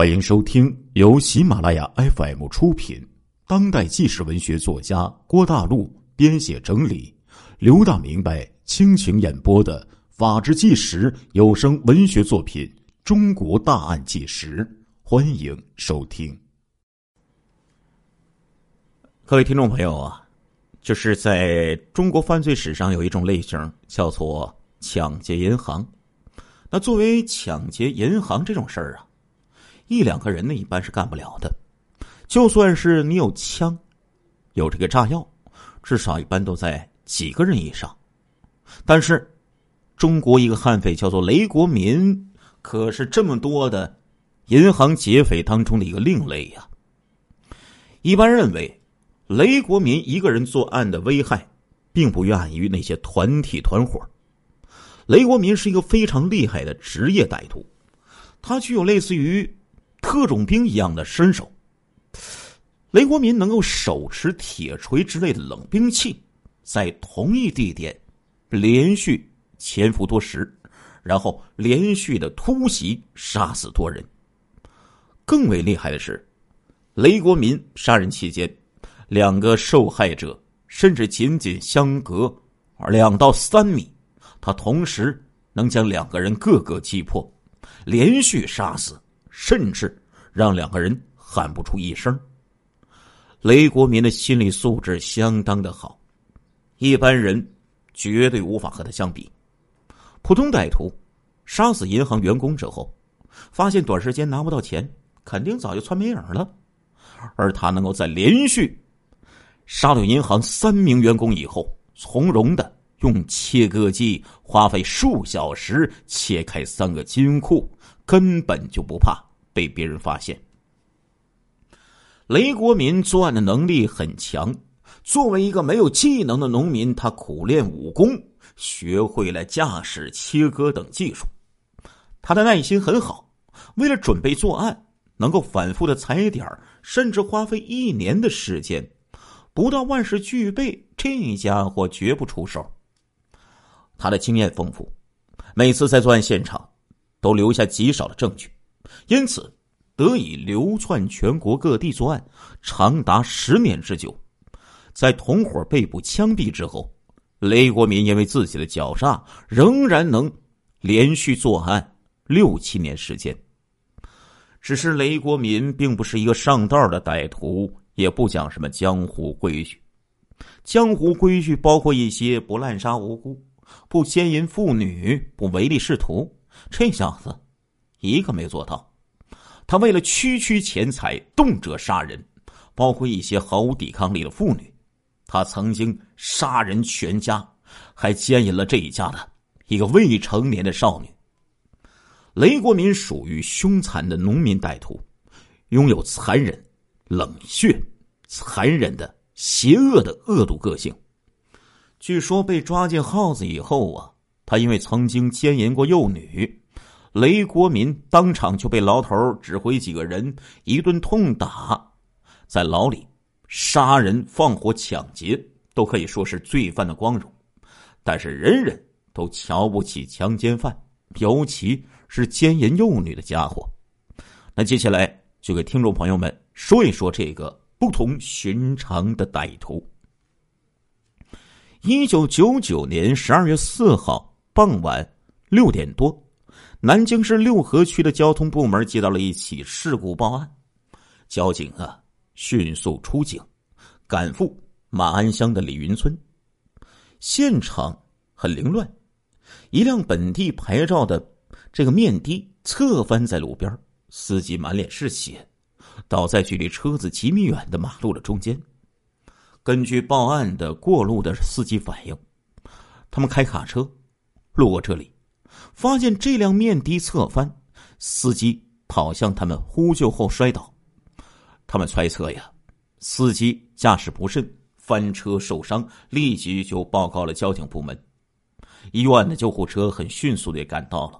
欢迎收听由喜马拉雅 FM 出品、当代纪实文学作家郭大陆编写整理、刘大明白倾情演播的《法制纪实》有声文学作品《中国大案纪实》，欢迎收听。各位听众朋友啊，就是在中国犯罪史上有一种类型叫做抢劫银行。那作为抢劫银行这种事儿啊。一两个人呢，一般是干不了的。就算是你有枪，有这个炸药，至少一般都在几个人以上。但是，中国一个悍匪叫做雷国民，可是这么多的银行劫匪当中的一个另类呀。一般认为，雷国民一个人作案的危害，并不亚于那些团体团伙。雷国民是一个非常厉害的职业歹徒，他具有类似于。特种兵一样的身手，雷国民能够手持铁锤之类的冷兵器，在同一地点连续潜伏多时，然后连续的突袭杀死多人。更为厉害的是，雷国民杀人期间，两个受害者甚至仅仅相隔两到三米，他同时能将两个人各个击破，连续杀死。甚至让两个人喊不出一声。雷国民的心理素质相当的好，一般人绝对无法和他相比。普通歹徒杀死银行员工之后，发现短时间拿不到钱，肯定早就窜没影了。而他能够在连续杀掉银行三名员工以后，从容的用切割机花费数小时切开三个金库。根本就不怕被别人发现。雷国民作案的能力很强，作为一个没有技能的农民，他苦练武功，学会了驾驶、切割等技术。他的耐心很好，为了准备作案，能够反复的踩点甚至花费一年的时间。不到万事俱备，这家伙绝不出手。他的经验丰富，每次在作案现场。都留下极少的证据，因此得以流窜全国各地作案，长达十年之久。在同伙被捕枪毙之后，雷国民因为自己的狡诈，仍然能连续作案六七年时间。只是雷国民并不是一个上道的歹徒，也不讲什么江湖规矩。江湖规矩包括一些不滥杀无辜、不奸淫妇女、不唯利是图。这小子，一个没做到。他为了区区钱财，动辄杀人，包括一些毫无抵抗力的妇女。他曾经杀人全家，还奸淫了这一家的一个未成年的少女。雷国民属于凶残的农民歹徒，拥有残忍、冷血、残忍的邪恶的恶毒个性。据说被抓进耗子以后啊。他因为曾经奸淫过幼女，雷国民当场就被牢头指挥几个人一顿痛打，在牢里杀人、放火、抢劫都可以说是罪犯的光荣，但是人人都瞧不起强奸犯，尤其是奸淫幼女的家伙。那接下来就给听众朋友们说一说这个不同寻常的歹徒。一九九九年十二月四号。傍晚六点多，南京市六合区的交通部门接到了一起事故报案，交警啊迅速出警，赶赴马鞍乡的李云村。现场很凌乱，一辆本地牌照的这个面的侧翻在路边，司机满脸是血，倒在距离车子几米远的马路的中间。根据报案的过路的司机反映，他们开卡车。路过这里，发现这辆面的侧翻，司机跑向他们呼救后摔倒。他们猜测呀，司机驾驶不慎翻车受伤，立即就报告了交警部门。医院的救护车很迅速的赶到了，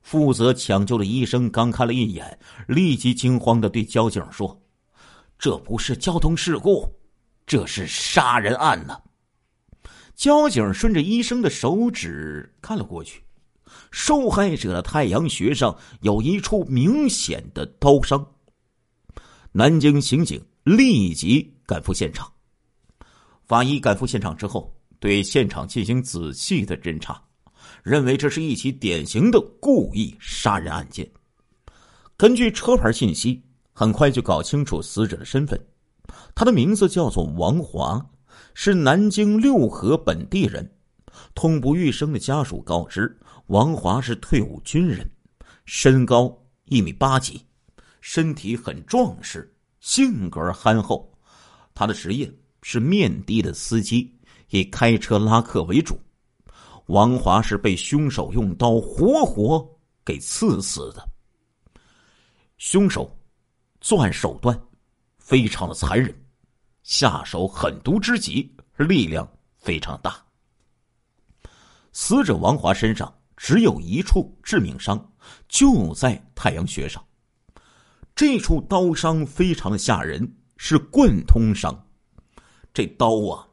负责抢救的医生刚看了一眼，立即惊慌的对交警说：“这不是交通事故，这是杀人案呢。”交警顺着医生的手指看了过去，受害者的太阳穴上有一处明显的刀伤。南京刑警立即赶赴现场。法医赶赴现场之后，对现场进行仔细的侦查，认为这是一起典型的故意杀人案件。根据车牌信息，很快就搞清楚死者的身份。他的名字叫做王华，是南京六合本地人。痛不欲生的家属告知，王华是退伍军人，身高一米八几，身体很壮实，性格憨厚。他的职业是面的的司机，以开车拉客为主。王华是被凶手用刀活活给刺死的。凶手作案手段非常的残忍，下手狠毒之极，力量非常大。死者王华身上只有一处致命伤，就在太阳穴上。这处刀伤非常的吓人，是贯通伤。这刀啊，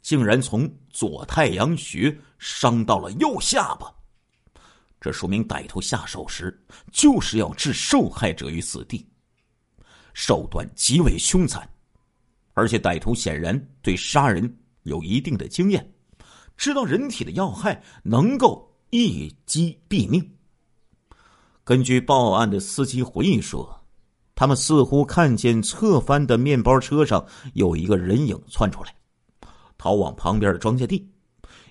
竟然从左太阳穴伤到了右下巴。这说明歹徒下手时就是要置受害者于死地，手段极为凶残，而且歹徒显然对杀人有一定的经验。知道人体的要害，能够一击毙命。根据报案的司机回忆说，他们似乎看见侧翻的面包车上有一个人影窜出来，逃往旁边的庄稼地。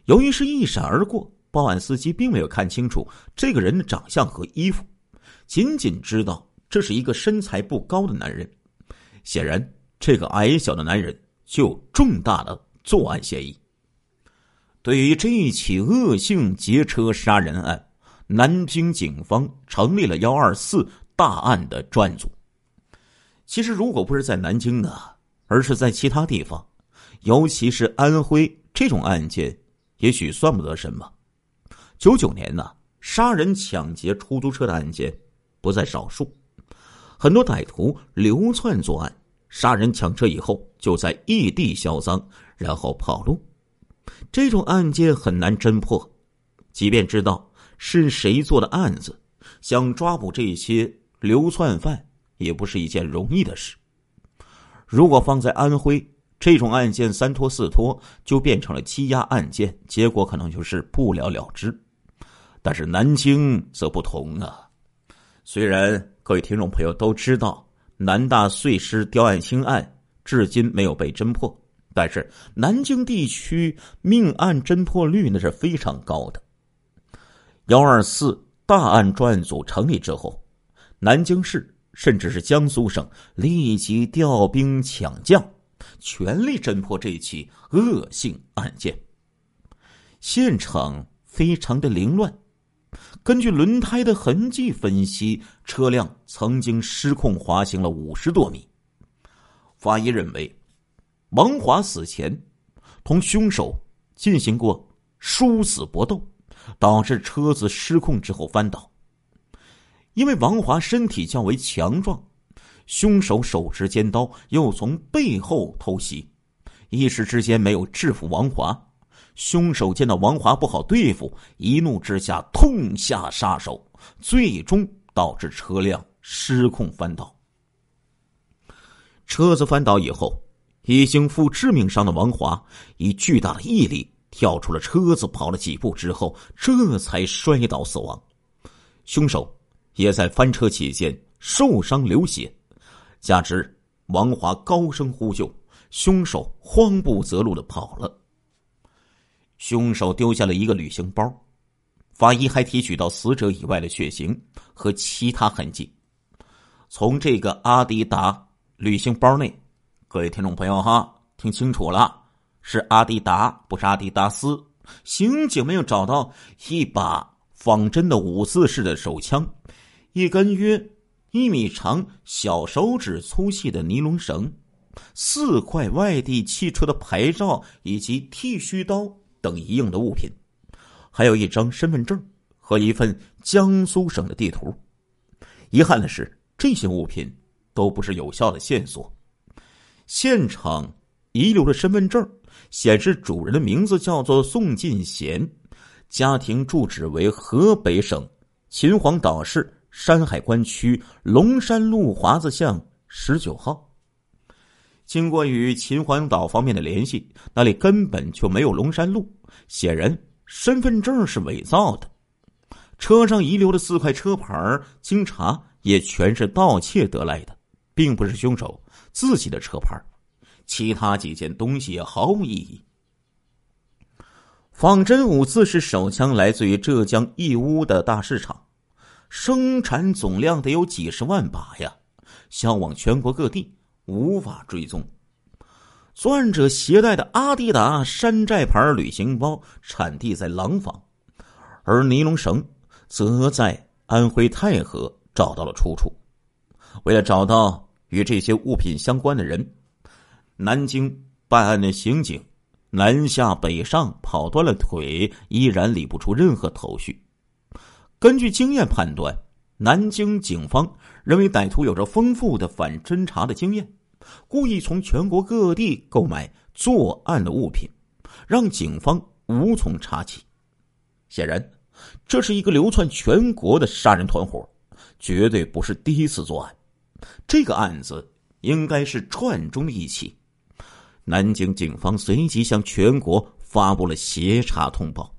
由于是一闪而过，报案司机并没有看清楚这个人的长相和衣服，仅仅知道这是一个身材不高的男人。显然，这个矮小的男人就有重大的作案嫌疑。对于这一起恶性劫车杀人案，南京警方成立了“幺二四”大案的专组。其实，如果不是在南京呢，而是在其他地方，尤其是安徽，这种案件也许算不得什么。九九年呢，杀人、抢劫出租车的案件不在少数，很多歹徒流窜作案，杀人抢车以后就在异地销赃，然后跑路。这种案件很难侦破，即便知道是谁做的案子，想抓捕这些流窜犯也不是一件容易的事。如果放在安徽，这种案件三拖四拖就变成了积压案件，结果可能就是不了了之。但是南京则不同啊。虽然各位听众朋友都知道南大碎尸刁案兴案至今没有被侦破。但是南京地区命案侦破率那是非常高的。幺二四大案专案组成立之后，南京市甚至是江苏省立即调兵抢将，全力侦破这起恶性案件。现场非常的凌乱，根据轮胎的痕迹分析，车辆曾经失控滑行了五十多米。法医认为。王华死前同凶手进行过殊死搏斗，导致车子失控之后翻倒。因为王华身体较为强壮，凶手手持尖刀又从背后偷袭，一时之间没有制服王华。凶手见到王华不好对付，一怒之下痛下杀手，最终导致车辆失控翻倒。车子翻倒以后。已经负致命伤的王华，以巨大的毅力跳出了车子，跑了几步之后，这才摔倒死亡。凶手也在翻车期间受伤流血，加之王华高声呼救，凶手慌不择路的跑了。凶手丢下了一个旅行包，法医还提取到死者以外的血型和其他痕迹，从这个阿迪达旅行包内。各位听众朋友哈，听清楚了，是阿迪达，不是阿迪达斯。刑警们又找到一把仿真的五四式的手枪，一根约一米长、小手指粗细的尼龙绳，四块外地汽车的牌照以及剃须刀等一应的物品，还有一张身份证和一份江苏省的地图。遗憾的是，这些物品都不是有效的线索。现场遗留的身份证显示，主人的名字叫做宋进贤，家庭住址为河北省秦皇岛市山海关区龙山路华子巷十九号。经过与秦皇岛方面的联系，那里根本就没有龙山路，显然身份证是伪造的。车上遗留的四块车牌经查也全是盗窃得来的，并不是凶手自己的车牌。其他几件东西也毫无意义。仿真五四式手枪来自于浙江义乌的大市场，生产总量得有几十万把呀，销往全国各地，无法追踪。作案者携带的阿迪达山寨牌旅行包产地在廊坊，而尼龙绳则在安徽太和找到了出处。为了找到与这些物品相关的人，南京办案的刑警。南下北上跑断了腿，依然理不出任何头绪。根据经验判断，南京警方认为歹徒有着丰富的反侦查的经验，故意从全国各地购买作案的物品，让警方无从查起。显然，这是一个流窜全国的杀人团伙，绝对不是第一次作案。这个案子应该是串中一起。南京警方随即向全国发布了协查通报。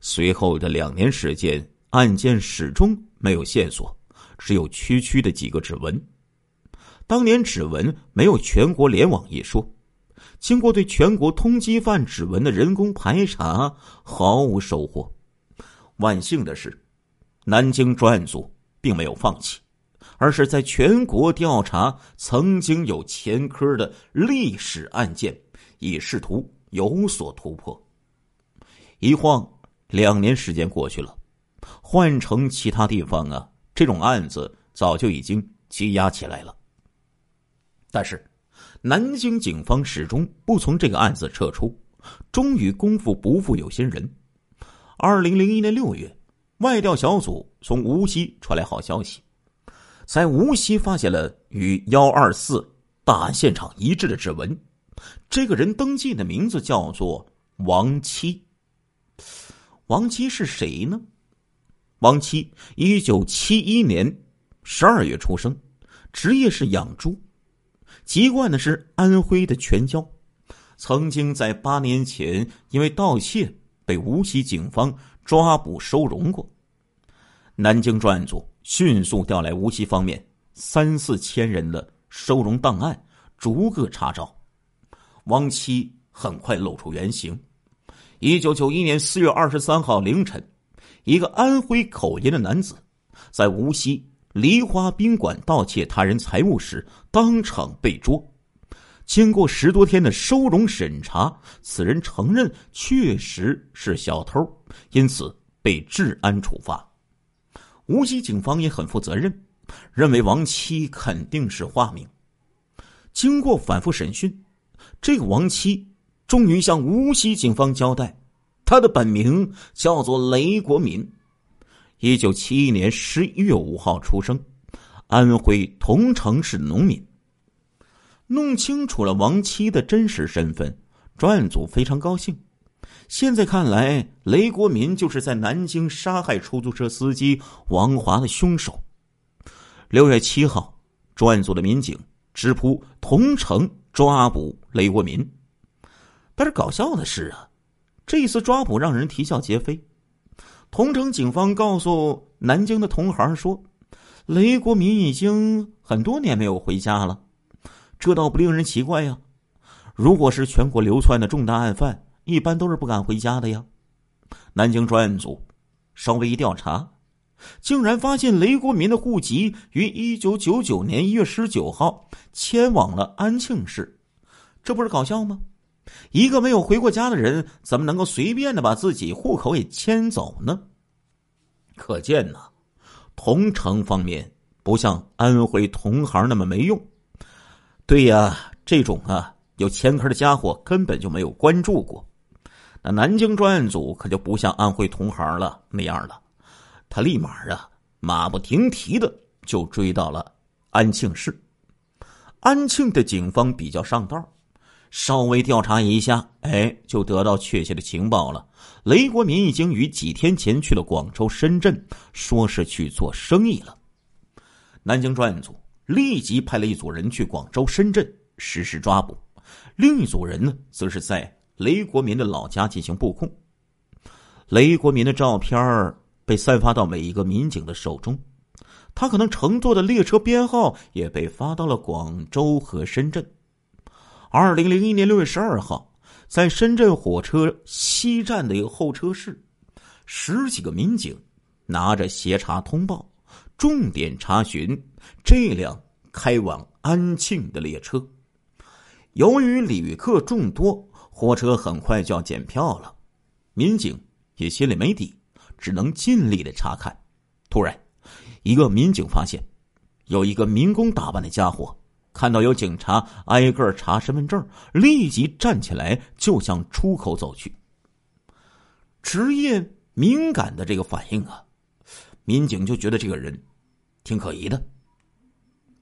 随后的两年时间，案件始终没有线索，只有区区的几个指纹。当年指纹没有全国联网一说，经过对全国通缉犯指纹的人工排查，毫无收获。万幸的是，南京专案组并没有放弃。而是在全国调查曾经有前科的历史案件，以试图有所突破。一晃两年时间过去了，换成其他地方啊，这种案子早就已经积压起来了。但是，南京警方始终不从这个案子撤出，终于功夫不负有心人。二零零一年六月，外调小组从无锡传来好消息。在无锡发现了与幺二四大案现场一致的指纹，这个人登记的名字叫做王七。王七是谁呢？王七一九七一年十二月出生，职业是养猪，籍贯呢是安徽的全椒，曾经在八年前因为盗窃被无锡警方抓捕收容过。南京专案组。迅速调来无锡方面三四千人的收容档案，逐个查找。王七很快露出原形。一九九一年四月二十三号凌晨，一个安徽口音的男子在无锡梨花宾馆盗窃他人财物时当场被捉。经过十多天的收容审查，此人承认确实是小偷，因此被治安处罚。无锡警方也很负责任，认为王七肯定是化名。经过反复审讯，这个王七终于向无锡警方交代，他的本名叫做雷国民，一九七一年十一月五号出生，安徽桐城市农民。弄清楚了王七的真实身份，专案组非常高兴。现在看来，雷国民就是在南京杀害出租车司机王华的凶手。六月七号，专案组的民警直扑桐城抓捕雷国民。但是搞笑的是啊，这次抓捕让人啼笑皆非。桐城警方告诉南京的同行说，雷国民已经很多年没有回家了，这倒不令人奇怪呀。如果是全国流窜的重大案犯。一般都是不敢回家的呀。南京专案组稍微一调查，竟然发现雷国民的户籍于一九九九年一月十九号迁往了安庆市，这不是搞笑吗？一个没有回过家的人，怎么能够随便的把自己户口也迁走呢？可见呢，同城方面不像安徽同行那么没用。对呀，这种啊有前科的家伙根本就没有关注过。那南京专案组可就不像安徽同行了那样了，他立马啊马不停蹄的就追到了安庆市。安庆的警方比较上道，稍微调查一下，哎，就得到确切的情报了。雷国民已经于几天前去了广州、深圳，说是去做生意了。南京专案组立即派了一组人去广州、深圳实施抓捕，另一组人呢，则是在雷国民的老家进行布控。雷国民的照片被散发到每一个民警的手中，他可能乘坐的列车编号也被发到了广州和深圳。二零零一年六月十二号。在深圳火车西站的一个候车室，十几个民警拿着协查通报，重点查询这辆开往安庆的列车。由于旅客众多，火车很快就要检票了，民警也心里没底，只能尽力的查看。突然，一个民警发现，有一个民工打扮的家伙。看到有警察挨个查身份证，立即站起来就向出口走去。职业敏感的这个反应啊，民警就觉得这个人挺可疑的。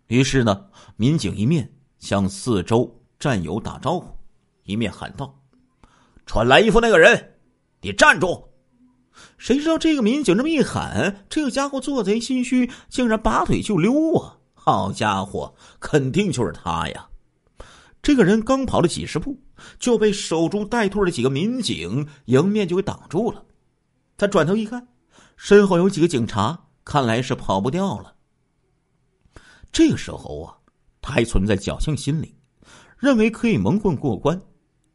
于是呢，民警一面向四周战友打招呼，一面喊道：“穿蓝衣服那个人，你站住！”谁知道这个民警这么一喊，这个家伙做贼心虚，竟然拔腿就溜啊！好家伙，肯定就是他呀！这个人刚跑了几十步，就被守株待兔的几个民警迎面就给挡住了。他转头一看，身后有几个警察，看来是跑不掉了。这个时候啊，他还存在侥幸心理，认为可以蒙混过关，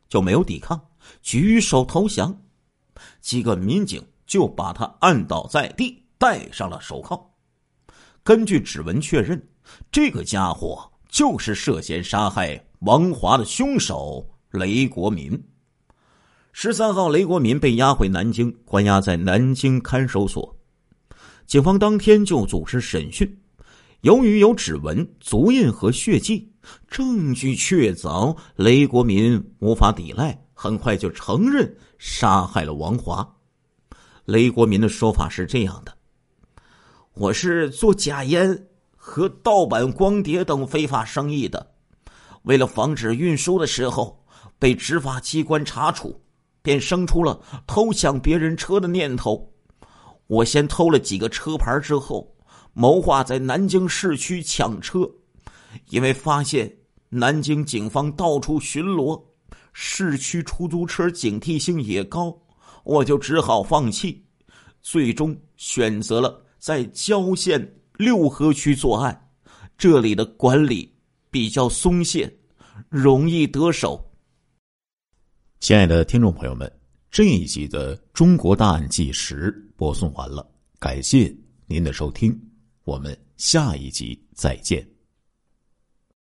就没有抵抗，举手投降。几个民警就把他按倒在地，戴上了手铐。根据指纹确认。这个家伙就是涉嫌杀害王华的凶手雷国民。十三号，雷国民被押回南京，关押在南京看守所。警方当天就组织审讯。由于有指纹、足印和血迹，证据确凿，雷国民无法抵赖，很快就承认杀害了王华。雷国民的说法是这样的：“我是做假烟。”和盗版光碟等非法生意的，为了防止运输的时候被执法机关查处，便生出了偷抢别人车的念头。我先偷了几个车牌，之后谋划在南京市区抢车。因为发现南京警方到处巡逻，市区出租车警惕性也高，我就只好放弃，最终选择了在郊县。六合区作案，这里的管理比较松懈，容易得手。亲爱的听众朋友们，这一集的《中国大案纪实》播送完了，感谢您的收听，我们下一集再见。